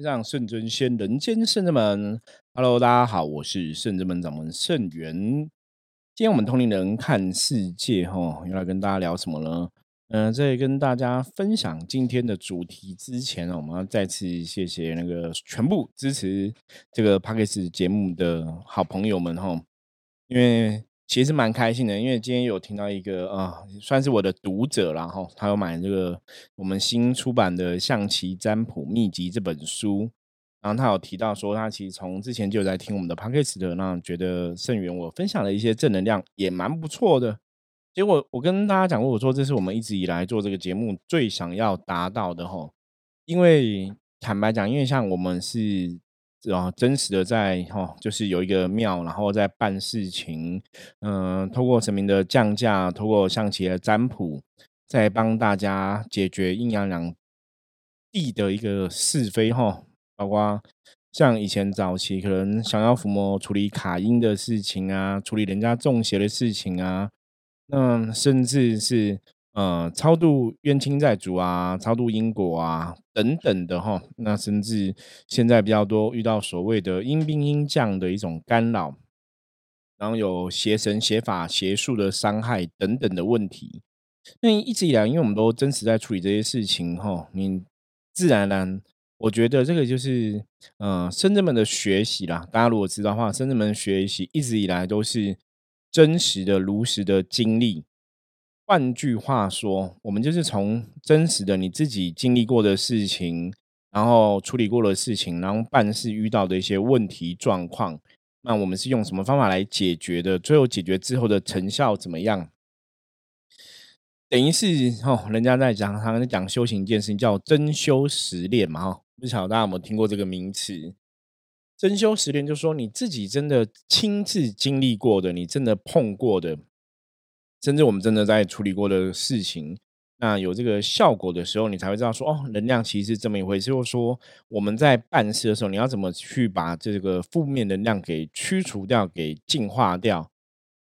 让圣真仙，人间圣真门。Hello，大家好，我是圣真门掌门圣元。今天我们同龄人看世界，哈，又来跟大家聊什么呢？嗯，在跟大家分享今天的主题之前呢，我们要再次谢谢那个全部支持这个 p a c k a g e 节目的好朋友们，哈，因为。其实蛮开心的，因为今天有听到一个啊，算是我的读者然后他有买这个我们新出版的《象棋占卜秘籍》这本书，然后他有提到说，他其实从之前就有在听我们的 podcast 的，那觉得盛元我分享的一些正能量也蛮不错的。结果我跟大家讲过，我说这是我们一直以来做这个节目最想要达到的哈，因为坦白讲，因为像我们是。然后真实的在哈，就是有一个庙，然后在办事情，嗯，通过神明的降价，通过象棋的占卜，在帮大家解决阴阳两地的一个是非哈，包括像以前早期可能想要伏魔处理卡音的事情啊，处理人家中邪的事情啊，那甚至是。呃，超度冤亲债主啊，超度因果啊，等等的哈，那甚至现在比较多遇到所谓的阴兵阴将的一种干扰，然后有邪神邪法邪术的伤害等等的问题。那一直以来，因为我们都真实在处理这些事情哈，你自然而然，我觉得这个就是呃，深圳们的学习啦。大家如果知道的话，深圳们学习一直以来都是真实的、如实的经历。换句话说，我们就是从真实的你自己经历过的事情，然后处理过的事情，然后办事遇到的一些问题状况，那我们是用什么方法来解决的？最后解决之后的成效怎么样？等于是哦，人家在讲，他们在讲修行一件事情，叫真修实练嘛。哈，不晓得大家有没有听过这个名词？真修实练，就说你自己真的亲自经历过的，你真的碰过的。甚至我们真的在处理过的事情，那有这个效果的时候，你才会知道说，哦，能量其实是这么一回事。就是说，我们在办事的时候，你要怎么去把这个负面能量给驱除掉、给净化掉？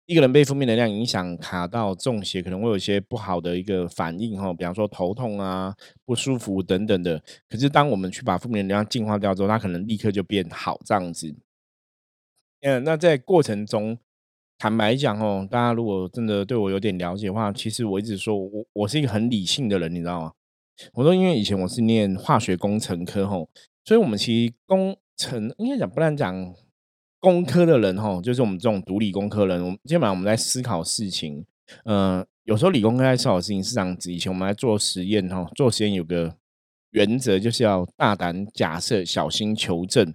一个人被负面能量影响，卡到中邪，可能会有一些不好的一个反应哈，比方说头痛啊、不舒服等等的。可是，当我们去把负面能量净化掉之后，它可能立刻就变好这样子。嗯，那在过程中。坦白讲哦，大家如果真的对我有点了解的话，其实我一直说我我是一个很理性的人，你知道吗？我说因为以前我是念化学工程科吼，所以我们其实工程应该讲不能讲工科的人吼，就是我们这种独立工科人，我们基本上我们在思考事情，嗯，有时候理工科在思考事情是这样子。以前我们在做实验吼，做实验有个原则就是要大胆假设，小心求证。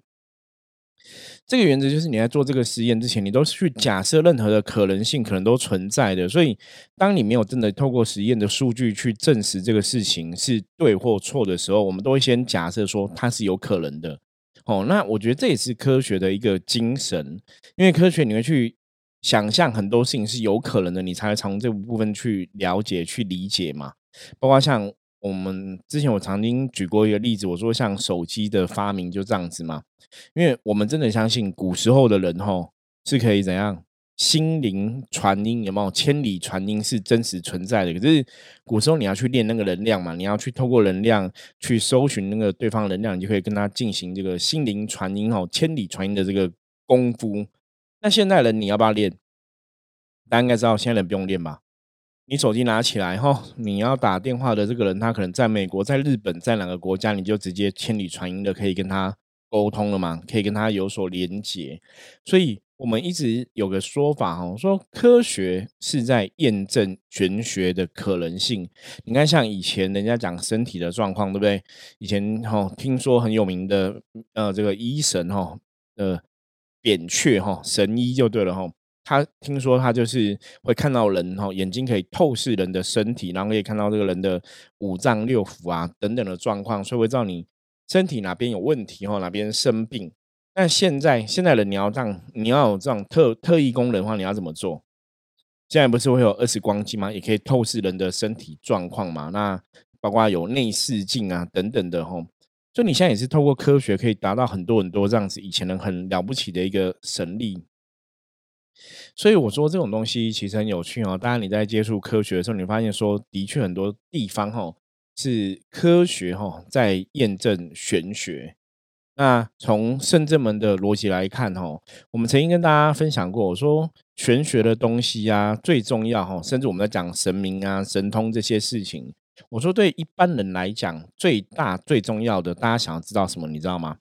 这个原则就是，你在做这个实验之前，你都是去假设任何的可能性可能都存在的。所以，当你没有真的透过实验的数据去证实这个事情是对或错的时候，我们都会先假设说它是有可能的。哦，那我觉得这也是科学的一个精神，因为科学你会去想象很多事情是有可能的，你才会从这部分去了解、去理解嘛。包括像我们之前我曾经举过一个例子，我说像手机的发明就这样子嘛。因为我们真的相信古时候的人吼是可以怎样心灵传音有没有千里传音是真实存在的？可是古时候你要去练那个能量嘛，你要去透过能量去搜寻那个对方能量，你就可以跟他进行这个心灵传音吼千里传音的这个功夫。那现代人你要不要练？大家应该知道现在人不用练吧？你手机拿起来哈，你要打电话的这个人他可能在美国、在日本、在哪个国家，你就直接千里传音的可以跟他。沟通了嘛？可以跟他有所连接，所以我们一直有个说法哦，说科学是在验证玄学的可能性。你看，像以前人家讲身体的状况，对不对？以前哈，听说很有名的呃，这个医神哈，呃，扁鹊哈，神医就对了哈。他听说他就是会看到人哈，眼睛可以透视人的身体，然后可以看到这个人的五脏六腑啊等等的状况，所以会知道你。身体哪边有问题哈，哪边生病？那现在现在的你要这样，你要有这种特特异功能的话，你要怎么做？现在不是会有二十光机吗？也可以透视人的身体状况嘛？那包括有内视镜啊等等的吼。所以你现在也是透过科学可以达到很多很多这样子以前人很了不起的一个神力。所以我说这种东西其实很有趣哦。当然你在接触科学的时候，你发现说的确很多地方哈。是科学哈在验证玄学，那从圣正门的逻辑来看，哈，我们曾经跟大家分享过，我说玄学的东西啊，最重要哈，甚至我们在讲神明啊、神通这些事情，我说对一般人来讲，最大最重要的，大家想要知道什么，你知道吗？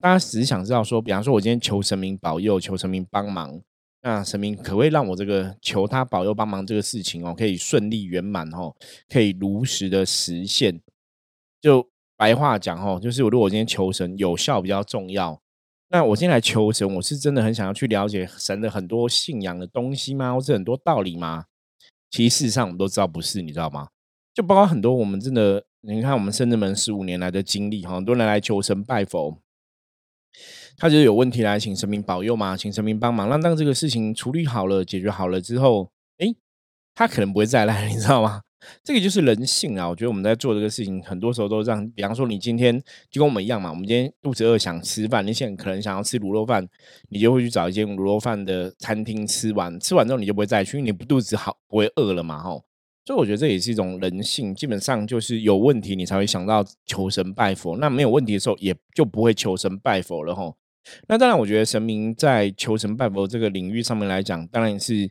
大家只是想知道说，比方说，我今天求神明保佑，求神明帮忙，那神明可不可以让我这个求他保佑帮忙这个事情哦，可以顺利圆满哦，可以如实的实现？就白话讲哦，就是我如果今天求神有效比较重要，那我今天来求神，我是真的很想要去了解神的很多信仰的东西吗？或是很多道理吗？其实事实上我们都知道不是，你知道吗？就包括很多我们真的，你看我们深圳门十五年来的经历，很多人来求神拜佛。他就是有问题来请神明保佑嘛，请神明帮忙，那当这个事情处理好了、解决好了之后，哎，他可能不会再来，你知道吗？这个就是人性啊！我觉得我们在做这个事情，很多时候都这样。比方说，你今天就跟我们一样嘛，我们今天肚子饿想吃饭，你现在可能想要吃卤肉饭，你就会去找一间卤肉饭的餐厅吃完，吃完之后你就不会再去，因为你不肚子好不会饿了嘛，吼。所以我觉得这也是一种人性，基本上就是有问题你才会想到求神拜佛，那没有问题的时候也就不会求神拜佛了，吼。那当然，我觉得神明在求神拜佛这个领域上面来讲，当然是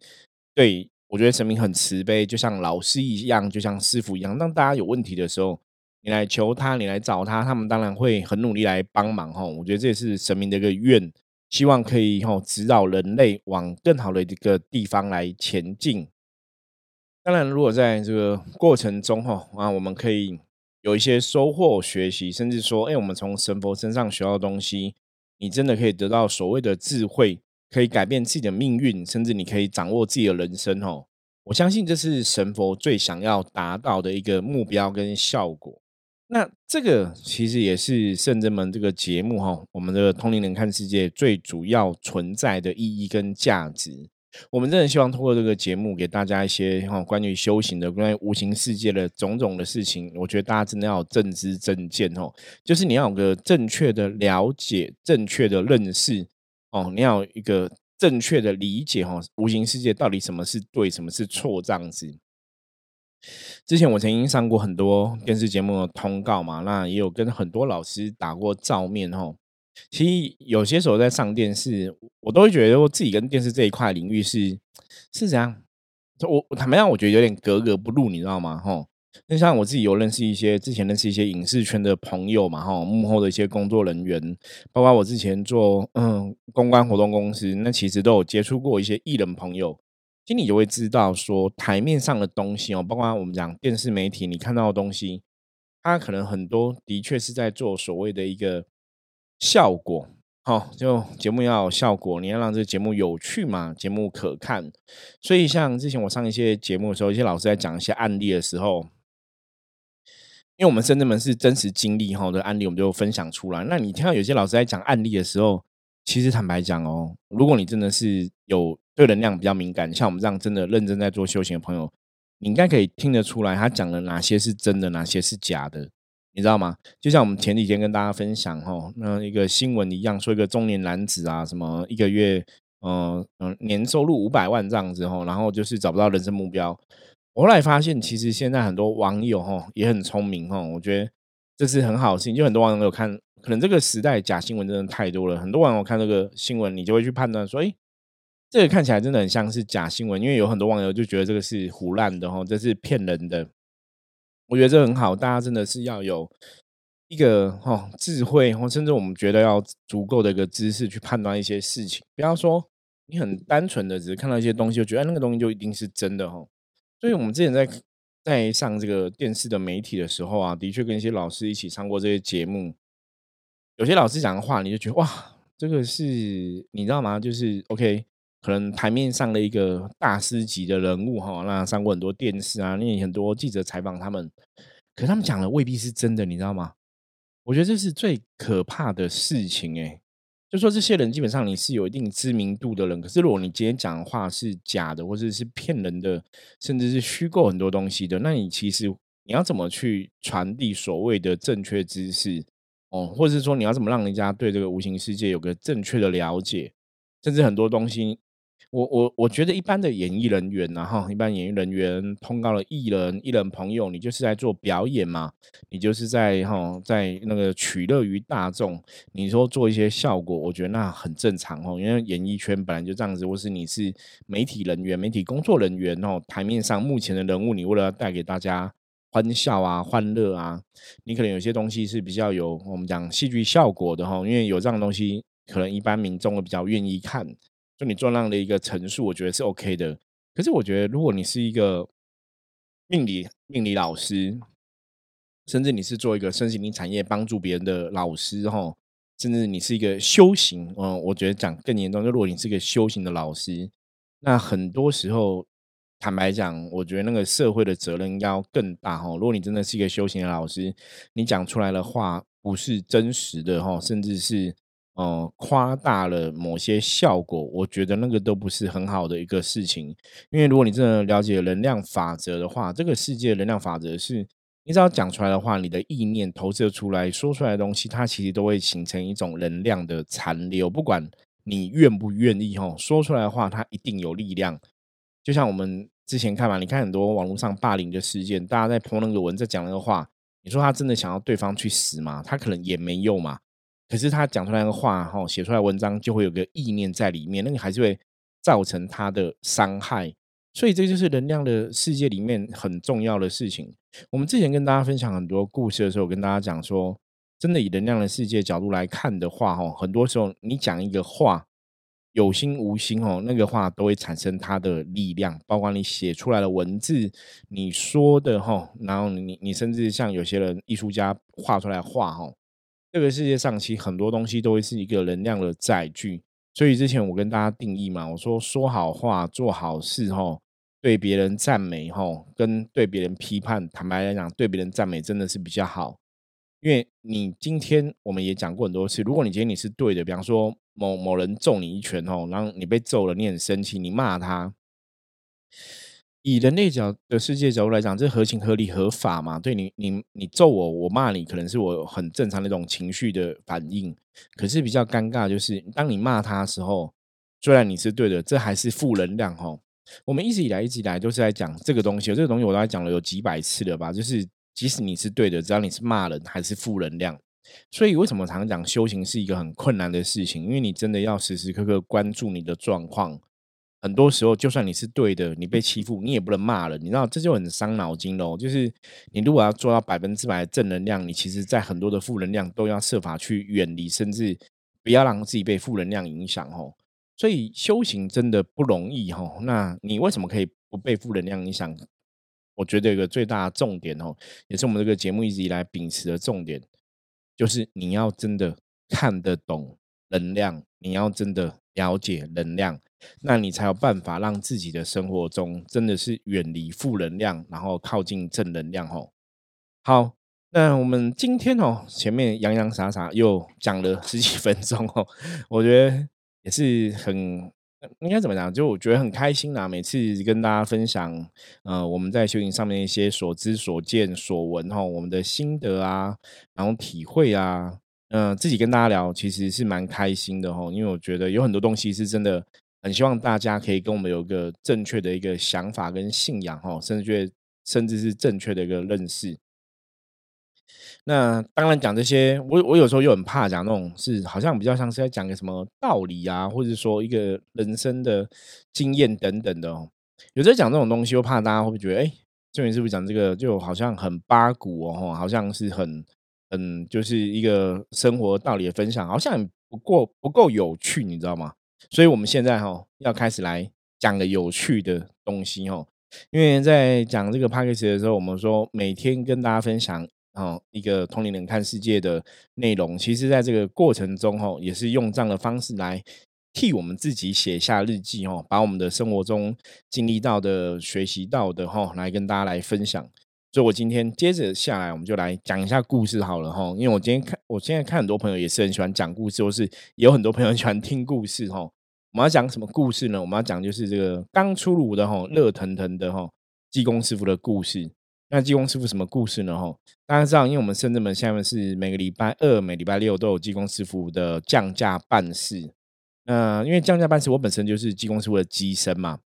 对我觉得神明很慈悲，就像老师一样，就像师傅一样。当大家有问题的时候，你来求他，你来找他，他们当然会很努力来帮忙哈。我觉得这也是神明的一个愿，希望可以哈指导人类往更好的一个地方来前进。当然，如果在这个过程中哈啊，我们可以有一些收获、学习，甚至说，哎，我们从神佛身上学到东西。你真的可以得到所谓的智慧，可以改变自己的命运，甚至你可以掌握自己的人生哦。我相信这是神佛最想要达到的一个目标跟效果。那这个其实也是圣真门这个节目哈，我们的通灵人看世界最主要存在的意义跟价值。我们真的希望通过这个节目，给大家一些哈关于修行的、关于无形世界的种种的事情。我觉得大家真的要有正知正见哦，就是你要有个正确的了解、正确的认识哦，你要有一个正确的理解哈，无形世界到底什么是对，什么是错这样子。之前我曾经上过很多电视节目的通告嘛，那也有跟很多老师打过照面哦。其实有些时候在上电视，我都会觉得我自己跟电视这一块领域是是怎样。我坦白讲，我觉得有点格格不入，你知道吗？哈，那像我自己有认识一些之前认识一些影视圈的朋友嘛，哈，幕后的一些工作人员，包括我之前做嗯公关活动公司，那其实都有接触过一些艺人朋友，心里就会知道说台面上的东西哦，包括我们讲电视媒体你看到的东西，它可能很多的确是在做所谓的一个。效果好，就节目要有效果，你要让这个节目有趣嘛，节目可看。所以像之前我上一些节目的时候，一些老师在讲一些案例的时候，因为我们深圳门是真实经历哈的案例，我们就分享出来。那你听到有些老师在讲案例的时候，其实坦白讲哦，如果你真的是有对能量比较敏感，像我们这样真的认真在做修行的朋友，你应该可以听得出来，他讲的哪些是真的，哪些是假的。你知道吗？就像我们前几天跟大家分享哈，那一个新闻一样，说一个中年男子啊，什么一个月，嗯嗯，年收入五百万这样子哈，然后就是找不到人生目标。我后来发现，其实现在很多网友哈也很聪明哈，我觉得这是很好的事情。就很多网友看，可能这个时代假新闻真的太多了，很多网友看这个新闻，你就会去判断说，哎，这个看起来真的很像是假新闻，因为有很多网友就觉得这个是胡乱的哈，这是骗人的。我觉得这很好，大家真的是要有一个哈智慧，或甚至我们觉得要足够的一个知识去判断一些事情。不要说你很单纯的只是看到一些东西，就觉得那个东西就一定是真的哈。所以我们之前在在上这个电视的媒体的时候啊，的确跟一些老师一起上过这些节目。有些老师讲的话，你就觉得哇，这个是你知道吗？就是 OK。可能台面上的一个大师级的人物哈，那上过很多电视啊，那很多记者采访他们，可他们讲的未必是真的，你知道吗？我觉得这是最可怕的事情哎，就说这些人基本上你是有一定知名度的人，可是如果你今天讲话是假的，或者是骗人的，甚至是虚构很多东西的，那你其实你要怎么去传递所谓的正确知识哦，或者是说你要怎么让人家对这个无形世界有个正确的了解，甚至很多东西。我我我觉得一般的演艺人员呐哈，一般演艺人员通告了艺人、艺人朋友，你就是在做表演嘛，你就是在哈在那个取乐于大众。你说做一些效果，我觉得那很正常哦，因为演艺圈本来就这样子，或是你是媒体人员、媒体工作人员哦，台面上目前的人物，你为了带给大家欢笑啊、欢乐啊，你可能有些东西是比较有我们讲戏剧效果的哈，因为有这样的东西，可能一般民众会比较愿意看。就你做那样的一个陈述，我觉得是 OK 的。可是我觉得，如果你是一个命理命理老师，甚至你是做一个身心灵产业帮助别人的老师，哈，甚至你是一个修行，嗯，我觉得讲更严重，就如果你是一个修行的老师，那很多时候，坦白讲，我觉得那个社会的责任要更大，哈。如果你真的是一个修行的老师，你讲出来的话不是真实的，哈，甚至是。哦，夸大了某些效果，我觉得那个都不是很好的一个事情。因为如果你真的了解能量法则的话，这个世界能量法则是，你只要讲出来的话，你的意念投射出来说出来的东西，它其实都会形成一种能量的残留。不管你愿不愿意，哈，说出来的话，它一定有力量。就像我们之前看嘛，你看很多网络上霸凌的事件，大家在泼那个文，在讲那个话，你说他真的想要对方去死吗？他可能也没有嘛。可是他讲出来的话，哈，写出来文章就会有个意念在里面，那个还是会造成他的伤害，所以这就是能量的世界里面很重要的事情。我们之前跟大家分享很多故事的时候，跟大家讲说，真的以能量的世界角度来看的话，哈，很多时候你讲一个话，有心无心，哦，那个话都会产生它的力量，包括你写出来的文字，你说的，哈，然后你你甚至像有些人艺术家画出来画，哈。这个世界上其实很多东西都会是一个能量的载具，所以之前我跟大家定义嘛，我说说好话、做好事，吼，对别人赞美，吼，跟对别人批判，坦白来讲，对别人赞美真的是比较好，因为你今天我们也讲过很多次，如果你今天你是对的，比方说某某人揍你一拳，吼，然后你被揍了，你很生气，你骂他。以人类角的世界角度来讲，这合情合理合法嘛？对你，你你揍我，我骂你，可能是我很正常的一种情绪的反应。可是比较尴尬，就是当你骂他的时候，虽然你是对的，这还是负能量哈。我们一直以来一直以来都是在讲这个东西，这个东西我大概讲了有几百次了吧？就是即使你是对的，只要你是骂人，还是负能量。所以为什么常讲修行是一个很困难的事情？因为你真的要时时刻刻关注你的状况。很多时候，就算你是对的，你被欺负，你也不能骂了。你知道，这就很伤脑筋喽。就是你如果要做到百分之百的正能量，你其实在很多的负能量都要设法去远离，甚至不要让自己被负能量影响。哦，所以修行真的不容易。哦，那你为什么可以不被负能量影响？我觉得有个最大的重点，哦，也是我们这个节目一直以来秉持的重点，就是你要真的看得懂能量，你要真的了解能量。那你才有办法让自己的生活中真的是远离负能量，然后靠近正能量哦。好，那我们今天哦，前面洋洋洒洒又讲了十几分钟哦，我觉得也是很应该怎么讲？就我觉得很开心啦。每次跟大家分享，呃，我们在修行上面一些所知所见所闻哈，我们的心得啊，然后体会啊，嗯，自己跟大家聊，其实是蛮开心的哈。因为我觉得有很多东西是真的。很希望大家可以跟我们有一个正确的一个想法跟信仰哈，甚至觉甚至是正确的一个认识。那当然讲这些，我我有时候又很怕讲那种是好像比较像是在讲个什么道理啊，或者说一个人生的经验等等的哦。有在讲这种东西，又怕大家会不会觉得，哎，这人是不是讲这个就好像很八股哦，好像是很嗯就是一个生活道理的分享，好像不够不够有趣，你知道吗？所以，我们现在哈要开始来讲个有趣的东西哈。因为在讲这个 p a c k a g e 的时候，我们说每天跟大家分享哦一个同龄人看世界的内容。其实，在这个过程中哈，也是用这样的方式来替我们自己写下日记哈，把我们的生活中经历到的、学习到的哈，来跟大家来分享。所以我今天接着下来，我们就来讲一下故事好了哈。因为我今天看，我现在看很多朋友也是很喜欢讲故事，或是有很多朋友喜欢听故事哈。我们要讲什么故事呢？我们要讲就是这个刚出炉的哈，热腾腾的哈，济公师傅的故事。那济公师傅什么故事呢？哈，大家知道，因为我们深圳门下面是每个礼拜二、每礼拜六都有济公师傅的降价办事。那因为降价办事，我本身就是技工师傅的机身嘛，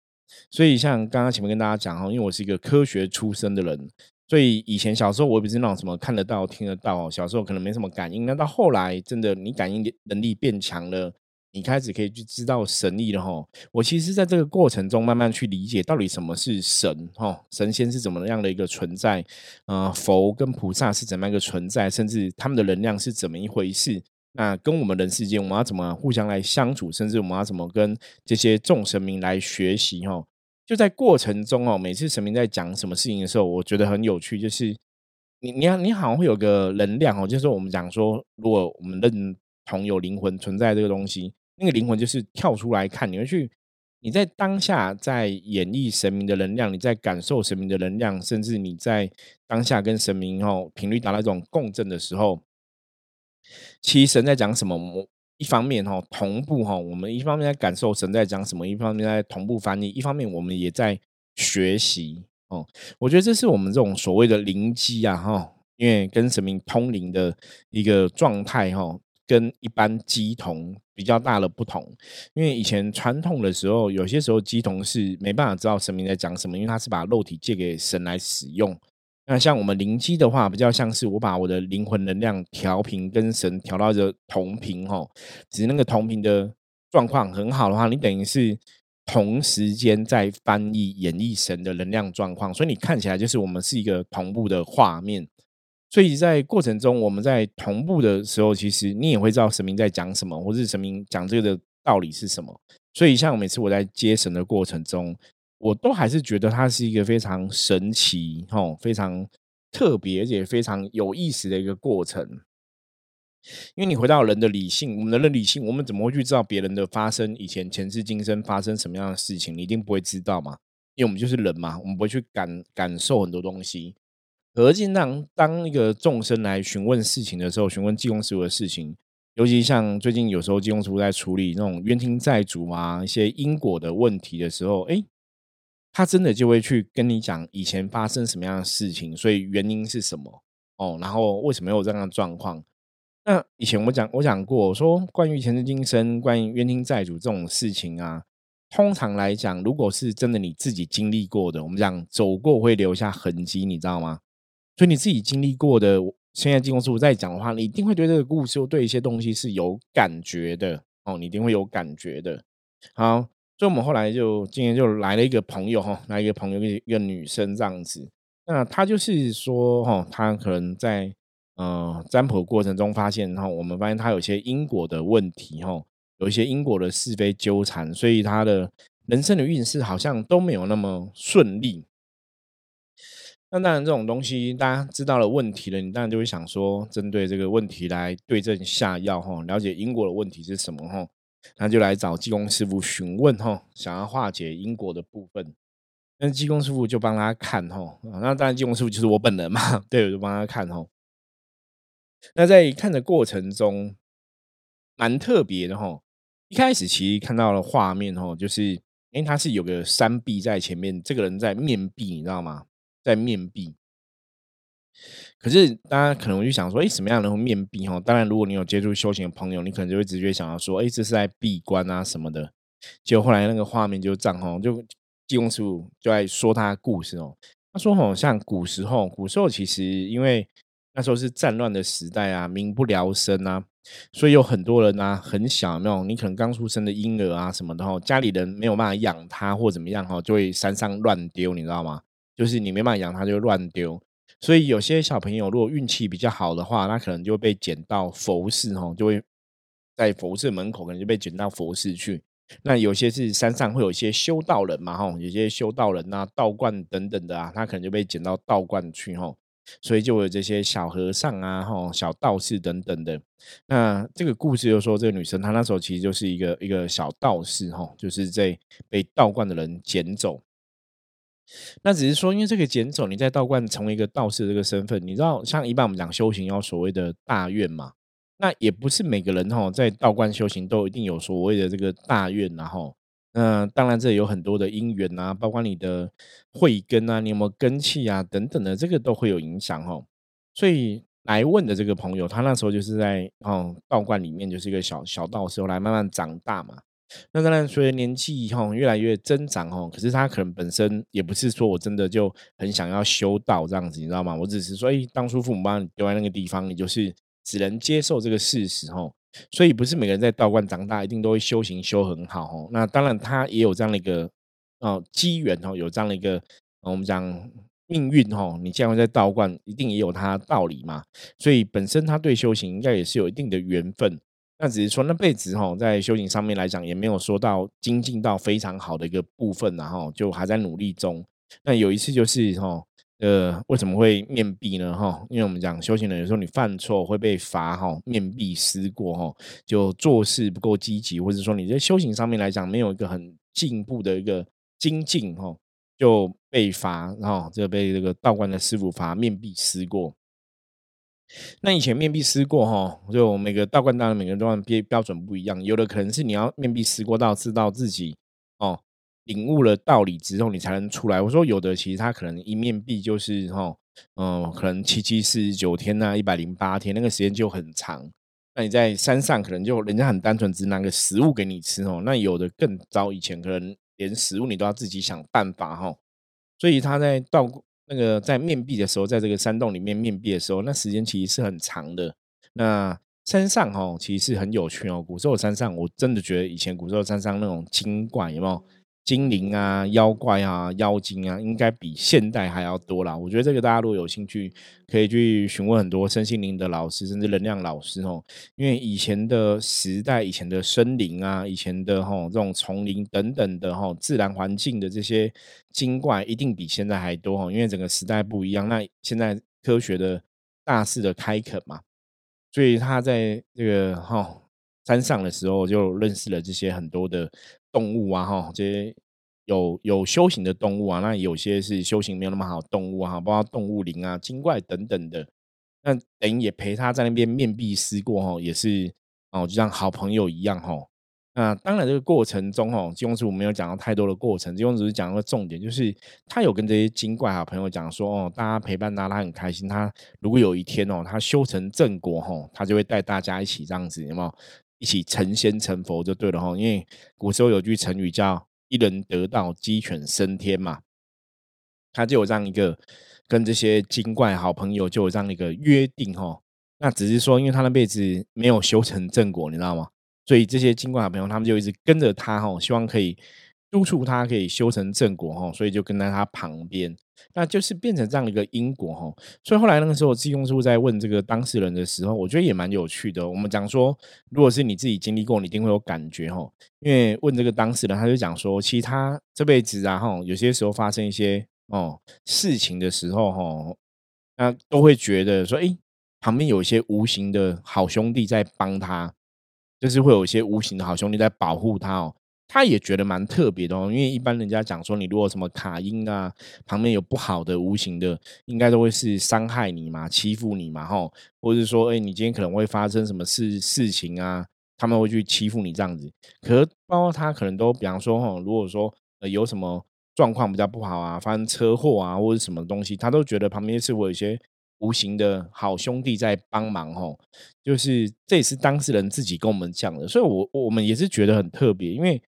所以像刚刚前面跟大家讲哈，因为我是一个科学出身的人，所以以前小时候我也不是那种什么看得到、听得到，小时候可能没什么感应。那到后来，真的你感应能力变强了。你开始可以去知道神意了哈。我其实在这个过程中慢慢去理解到底什么是神哈，神仙是怎么样的一个存在，呃，佛跟菩萨是怎么样一个存在，甚至他们的能量是怎么一回事。那跟我们人世间我们要怎么互相来相处，甚至我们要怎么跟这些众神明来学习哈。就在过程中哦，每次神明在讲什么事情的时候，我觉得很有趣，就是你你你好像会有个能量哦，就是我们讲说，如果我们认同有灵魂存在这个东西。那个灵魂就是跳出来看，你会去，你在当下在演绎神明的能量，你在感受神明的能量，甚至你在当下跟神明哦频率达到一种共振的时候，其实神在讲什么？一方面哈同步哈，我们一方面在感受神在讲什么，一方面在同步翻译，一方面我们也在学习哦。我觉得这是我们这种所谓的灵机啊哈，因为跟神明通灵的一个状态哈。跟一般鸡童比较大的不同，因为以前传统的时候，有些时候鸡童是没办法知道神明在讲什么，因为他是把肉体借给神来使用。那像我们灵机的话，比较像是我把我的灵魂能量调频跟神调到一个同频哦，只是那个同频的状况很好的话，你等于是同时间在翻译演绎神的能量状况，所以你看起来就是我们是一个同步的画面。所以在过程中，我们在同步的时候，其实你也会知道神明在讲什么，或是神明讲这个的道理是什么。所以，像每次我在接神的过程中，我都还是觉得它是一个非常神奇、哈非常特别而且非常有意思的一个过程。因为你回到人的理性，我们的理性，我们怎么会去知道别人的发生以前前世今生发生什么样的事情？你一定不会知道嘛，因为我们就是人嘛，我们不会去感感受很多东西。何尽当当一个众生来询问事情的时候，询问济公师傅的事情，尤其像最近有时候济公师傅在处理那种冤亲债主啊一些因果的问题的时候，哎，他真的就会去跟你讲以前发生什么样的事情，所以原因是什么哦，然后为什么有这样的状况？那以前我讲我讲过，说关于前世今生、关于冤亲债主这种事情啊，通常来讲，如果是真的你自己经历过的，我们讲走过会留下痕迹，你知道吗？所以你自己经历过的，现在金工师傅在讲的话，你一定会对这个故事，对一些东西是有感觉的哦，你一定会有感觉的。好，所以我们后来就今天就来了一个朋友哈，来一个朋友，一个女生这样子。那她就是说哈，她可能在呃占卜过程中发现哈，我们发现她有些因果的问题哈，有一些因果的是非纠缠，所以她的人生的运势好像都没有那么顺利。那当然，这种东西大家知道了问题了，你当然就会想说，针对这个问题来对症下药哈，了解因果的问题是什么哈，那就来找济公师傅询问哈，想要化解因果的部分，那济公师傅就帮他看哈，那当然济公师傅就是我本人嘛，对，我就帮他看哈。那在看的过程中，蛮特别的哈，一开始其实看到了画面哦，就是因为他是有个山壁在前面，这个人在面壁，你知道吗？在面壁，可是大家可能会想说，哎，什么样的面壁？哈，当然，如果你有接触修行的朋友，你可能就会直接想到说，哎，这是在闭关啊什么的。结果后来那个画面就这样，哈，就济公师傅就在说他的故事哦。他说，哦，像古时候，古时候其实因为那时候是战乱的时代啊，民不聊生啊，所以有很多人啊，很小那种，你可能刚出生的婴儿啊什么的，哈，家里人没有办法养他或怎么样，哈，就会山上乱丢，你知道吗？就是你没办法养他，就乱丢。所以有些小朋友如果运气比较好的话，那可能就会被捡到佛寺哦，就会在佛寺门口可能就被捡到佛寺去。那有些是山上会有一些修道人嘛，哈，有些修道人啊、道观等等的啊，他可能就被捡到道观去，吼。所以就有这些小和尚啊、哈小道士等等的。那这个故事就说，这个女生她那时候其实就是一个一个小道士，吼，就是在被道观的人捡走。那只是说，因为这个捡走，你在道观成为一个道士这个身份，你知道，像一般我们讲修行要所谓的大愿嘛，那也不是每个人哈在道观修行都一定有所谓的这个大愿，然后，那当然这有很多的因缘啊，包括你的慧根啊，你有没有根气啊等等的，这个都会有影响哦。所以来问的这个朋友，他那时候就是在哦道观里面就是一个小小道士，后来慢慢长大嘛。那当然，随着年纪哈越来越增长哈，可是他可能本身也不是说我真的就很想要修道这样子，你知道吗？我只是说，哎，当初父母把你丢在那个地方，你就是只能接受这个事实哈。所以不是每个人在道观长大一定都会修行修很好哈。那当然他也有这样的一个哦机缘哦，有这样的一个我们讲命运哈。你既然在道观，一定也有他道理嘛。所以本身他对修行应该也是有一定的缘分。那只是说那辈子哈，在修行上面来讲，也没有说到精进到非常好的一个部分，然后就还在努力中。那有一次就是哈，呃，为什么会面壁呢？哈，因为我们讲修行人有时候你犯错会被罚哈，面壁思过哈，就做事不够积极，或者说你在修行上面来讲没有一个很进步的一个精进哈，就被罚，然后就被这个道观的师傅罚面壁思过。那以前面壁思过哈，就每个道观当然每个人都按标标准不一样，有的可能是你要面壁思过到知道自己哦领悟了道理之后，你才能出来。我说有的其实他可能一面壁就是哈，嗯，可能七七四十九天呐，一百零八天，那个时间就很长。那你在山上可能就人家很单纯，只拿个食物给你吃哦。那有的更早以前可能连食物你都要自己想办法哈。所以他在道。那个在面壁的时候，在这个山洞里面面壁的时候，那时间其实是很长的。那山上哦，其实是很有趣哦。古时候山上，我真的觉得以前古时候山上那种精怪有没有？精灵啊、妖怪啊、妖精啊，应该比现代还要多啦。我觉得这个大家如果有兴趣，可以去询问很多身心灵的老师，甚至能量老师哦。因为以前的时代，以前的森林啊，以前的哈这种丛林等等的哈自然环境的这些精怪，一定比现在还多哈。因为整个时代不一样，那现在科学的大肆的开垦嘛，所以他在这个哈山上的时候，就认识了这些很多的。动物啊，哈，这些有有修行的动物啊，那有些是修行没有那么好动物啊，包括动物灵啊、精怪等等的，那等于也陪他在那边面壁思过，哈，也是哦，就像好朋友一样，哈。那当然这个过程中，哦，金庸师傅没有讲到太多的过程，金庸只是讲个重点，就是他有跟这些精怪好朋友讲说，哦，大家陪伴他，他很开心。他如果有一天哦，他修成正果，哈，他就会带大家一起这样子，有没有？一起成仙成佛就对了哈，因为古时候有句成语叫“一人得道，鸡犬升天”嘛，他就有这样一个跟这些精怪好朋友就有这样一个约定哈。那只是说，因为他那辈子没有修成正果，你知道吗？所以这些精怪好朋友他们就一直跟着他哈，希望可以督促他可以修成正果哈，所以就跟在他旁边。那就是变成这样一个因果哈，所以后来那个时候，济公师傅在问这个当事人的时候，我觉得也蛮有趣的。我们讲说，如果是你自己经历过，你一定会有感觉哈。因为问这个当事人，他就讲说，其实他这辈子啊哈，有些时候发生一些哦事情的时候哈，那都会觉得说，哎，旁边有一些无形的好兄弟在帮他，就是会有一些无形的好兄弟在保护他哦。他也觉得蛮特别的哦，因为一般人家讲说，你如果什么卡音啊，旁边有不好的无形的，应该都会是伤害你嘛，欺负你嘛，吼，或者是说，哎，你今天可能会发生什么事事情啊，他们会去欺负你这样子。可包括他可能都，比方说，吼，如果说呃有什么状况比较不好啊，发生车祸啊，或者什么东西，他都觉得旁边是我有一些无形的好兄弟在帮忙，吼，就是这也是当事人自己跟我们讲的，所以我我们也是觉得很特别，因为。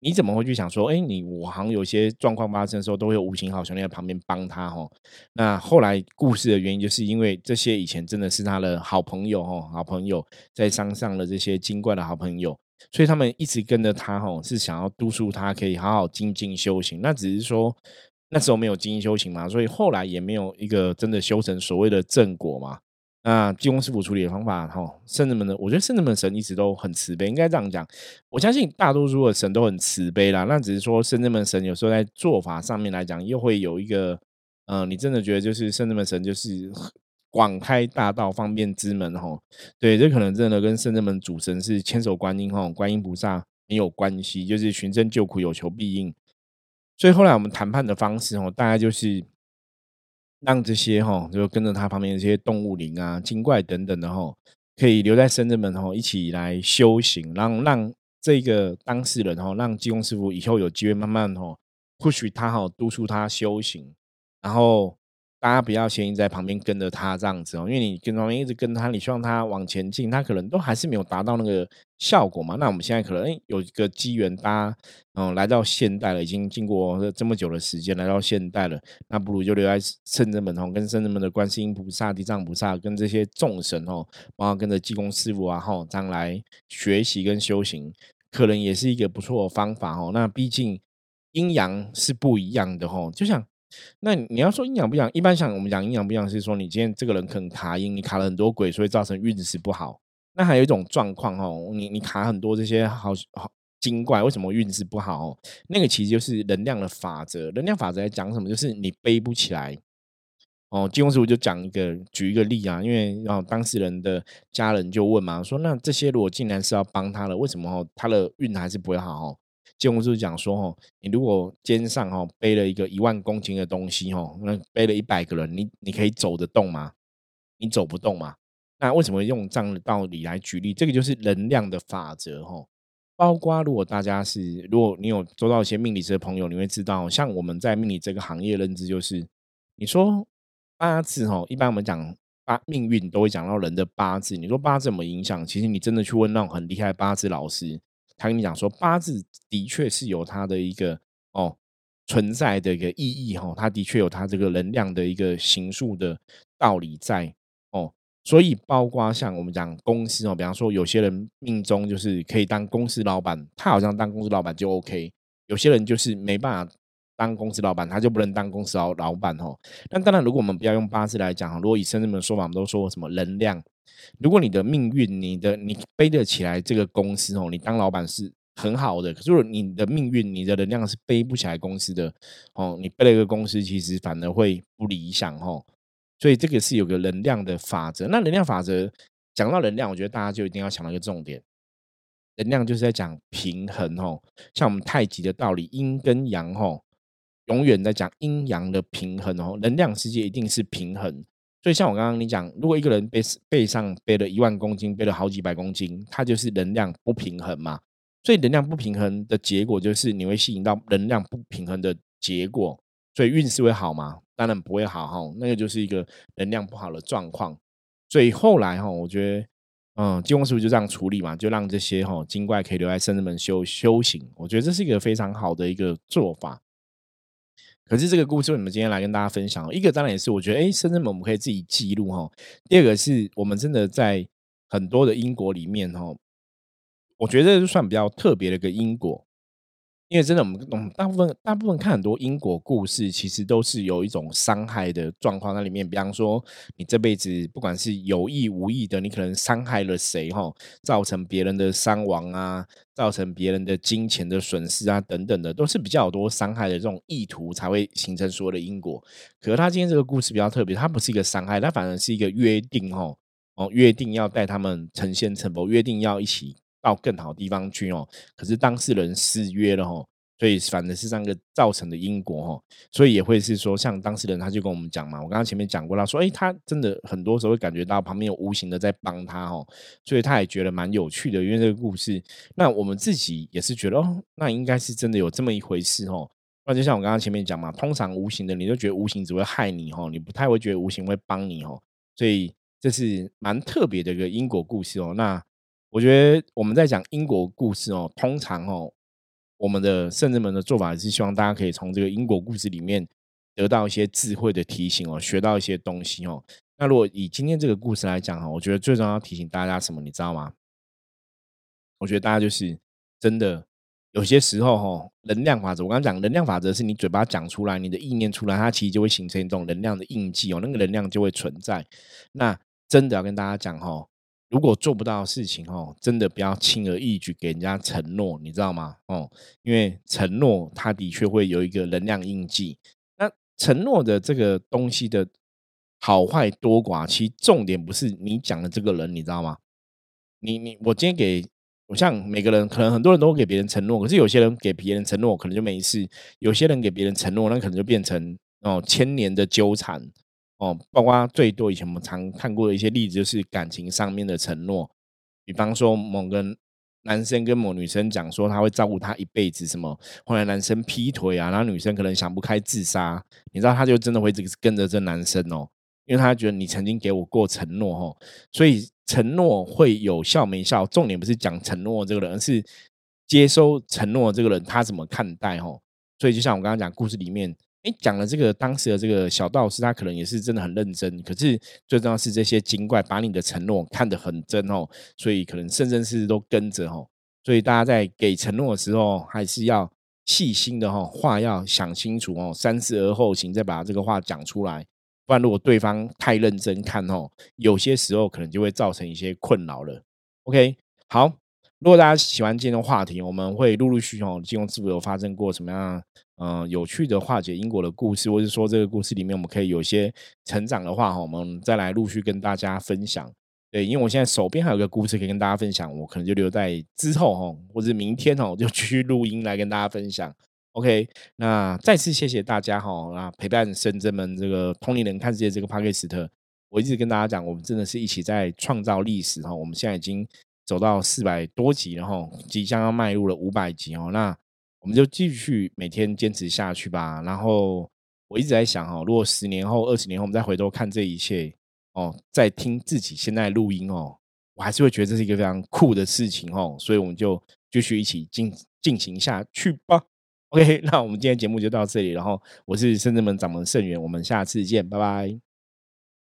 你怎么会去想说，哎，你我好像有些状况发生的时候，都会有无形好兄弟在旁边帮他哦。那后来故事的原因，就是因为这些以前真的是他的好朋友哦，好朋友在山上的这些精怪的好朋友，所以他们一直跟着他哦，是想要督促他可以好好精进修行。那只是说那时候没有精进修行嘛，所以后来也没有一个真的修成所谓的正果嘛。那济公师傅处理的方法，哈，圣人们的，我觉得圣人们神一直都很慈悲，应该这样讲。我相信大多数的神都很慈悲啦，那只是说圣人们神有时候在做法上面来讲，又会有一个，呃，你真的觉得就是圣人们神就是广开大道，方便之门，哈，对，这可能真的跟圣人们主神是千手观音，哈，观音菩萨很有关系，就是寻声救苦，有求必应。所以后来我们谈判的方式，哦，大概就是。让这些哈，就跟着他旁边的这些动物灵啊、精怪等等的哈，可以留在深圳门哈，一起来修行，让让这个当事人哈，让济公师傅以后有机会慢慢哈，或许他哈督促他修行，然后大家不要先在旁边跟着他这样子哦，因为你跟旁边一直跟他，你希望他往前进，他可能都还是没有达到那个效果嘛。那我们现在可能有一个机缘，大家嗯来到现代了，已经经过这么久的时间来到现代了，那不如就留在圣人门哦，跟圣人门的观世音菩萨、地藏菩萨跟这些众神哦，然后跟着济公师傅啊吼，这样来学习跟修行，可能也是一个不错的方法哦。那毕竟阴阳是不一样的吼，就像。那你要说阴阳不一样，一般像我们讲阴阳不一样，是说你今天这个人可能卡阴，你卡了很多鬼，所以造成运势不好。那还有一种状况哦，你你卡很多这些好好精怪，为什么运势不好？那个其实就是能量的法则。能量法则在讲什么？就是你背不起来。哦，金庸师傅就讲一个，举一个例啊，因为然后当事人的家人就问嘛，说那这些如果竟然是要帮他了，为什么他的运还是不会好？建工师讲说：“哦，你如果肩上哦背了一个一万公斤的东西哦，那背了一百个人，你你可以走得动吗？你走不动吗？那为什么用这样的道理来举例？这个就是能量的法则哦。包括如果大家是，如果你有做到一些命理师的朋友，你会知道，像我们在命理这个行业认知，就是你说八字哦，一般我们讲八命运都会讲到人的八字。你说八字怎么影响？其实你真的去问那种很厉害的八字老师。”他跟你讲说，八字的确是有它的一个哦存在的一个意义哈，它的确有它这个能量的一个形数的道理在哦，所以包括像我们讲公司哦，比方说有些人命中就是可以当公司老板，他好像当公司老板就 OK；有些人就是没办法当公司老板，他就不能当公司老老板哦。那当然，如果我们不要用八字来讲如果以生人们说法，我们都说什么能量。如果你的命运，你的你背得起来这个公司哦，你当老板是很好的。可是你的命运，你的能量是背不起来公司的哦，你背了一个公司，其实反而会不理想哦。所以这个是有个能量的法则。那能量法则讲到能量，我觉得大家就一定要想到一个重点，能量就是在讲平衡哦。像我们太极的道理，阴跟阳哦，永远在讲阴阳的平衡哦。能量世界一定是平衡。所以像我刚刚你讲，如果一个人背背上背了一万公斤，背了好几百公斤，他就是能量不平衡嘛。所以能量不平衡的结果就是你会吸引到能量不平衡的结果，所以运势会好吗？当然不会好哈。那个就是一个能量不好的状况。所以后来哈，我觉得，嗯，金光师傅就这样处理嘛，就让这些哈精怪可以留在圣人门修修行。我觉得这是一个非常好的一个做法。可是这个故事，我们今天来跟大家分享。一个当然也是，我觉得哎，深圳们我们可以自己记录哈。第二个是我们真的在很多的因果里面哈，我觉得就算比较特别的一个因果。因为真的，我们我们大部分大部分看很多因果故事，其实都是有一种伤害的状况在里面。比方说，你这辈子不管是有意无意的，你可能伤害了谁哈，造成别人的伤亡啊，造成别人的金钱的损失啊，等等的，都是比较多伤害的这种意图才会形成所有的因果。可是他今天这个故事比较特别，他不是一个伤害，他反而是一个约定哈哦，约定要带他们成仙成佛，约定要一起。到更好的地方去哦，可是当事人失约了哦，所以反正是这样个造成的因果哦，所以也会是说，像当事人他就跟我们讲嘛，我刚刚前面讲过，他说，哎，他真的很多时候会感觉到旁边有无形的在帮他哦，所以他也觉得蛮有趣的，因为这个故事，那我们自己也是觉得哦，那应该是真的有这么一回事哦。那就像我刚刚前面讲嘛，通常无形的你都觉得无形只会害你哦，你不太会觉得无形会帮你哦，所以这是蛮特别的一个因果故事哦，那。我觉得我们在讲因果故事哦，通常哦，我们的圣人们的做法是希望大家可以从这个因果故事里面得到一些智慧的提醒哦，学到一些东西哦。那如果以今天这个故事来讲哈，我觉得最重要提醒大家什么，你知道吗？我觉得大家就是真的有些时候哈，能量法则，我刚刚讲能量法则是你嘴巴讲出来，你的意念出来，它其实就会形成一种能量的印记哦，那个能量就会存在。那真的要跟大家讲哈。如果做不到的事情哦，真的不要轻而易举给人家承诺，你知道吗？哦，因为承诺它的确会有一个能量印记。那承诺的这个东西的好坏多寡，其实重点不是你讲的这个人，你知道吗？你你我今天给我像每个人，可能很多人都会给别人承诺，可是有些人给别人承诺可能就没事，有些人给别人承诺，那可能就变成哦千年的纠缠。哦，包括最多以前我们常看过的一些例子，就是感情上面的承诺，比方说某个男生跟某女生讲说他会照顾她一辈子，什么后来男生劈腿啊，然后女生可能想不开自杀，你知道他就真的会这个跟着这男生哦，因为他觉得你曾经给我过承诺哦，所以承诺会有效没效，重点不是讲承诺这个人，而是接收承诺这个人他怎么看待哦。所以就像我刚刚讲故事里面。哎，讲了这个当时的这个小道士，他可能也是真的很认真。可是最重要是这些精怪把你的承诺看得很真哦，所以可能甚至是都跟着哦。所以大家在给承诺的时候，还是要细心的哦，话要想清楚哦，三思而后行，再把这个话讲出来。不然如果对方太认真看哦，有些时候可能就会造成一些困扰了。OK，好。如果大家喜欢今天的话题，我们会陆陆续续哦，金融是否有发生过什么样嗯有趣的化解因果的故事，或者说这个故事里面我们可以有些成长的话哈，我们再来陆续跟大家分享。对，因为我现在手边还有个故事可以跟大家分享，我可能就留在之后哈，或者明天哦，就继续录音来跟大家分享。OK，那再次谢谢大家哈，那陪伴深圳们这个同龄人看世界这个 p 克斯特，我一直跟大家讲，我们真的是一起在创造历史哈，我们现在已经。走到四百多集，然后即将要迈入了五百集哦，那我们就继续每天坚持下去吧。然后我一直在想哦，如果十年后、二十年后我们再回头看这一切哦，再听自己现在录音哦，我还是会觉得这是一个非常酷的事情哦。所以我们就继续一起进进行下去吧。OK，那我们今天节目就到这里，然后我是深圳门掌门盛元，我们下次见，拜拜。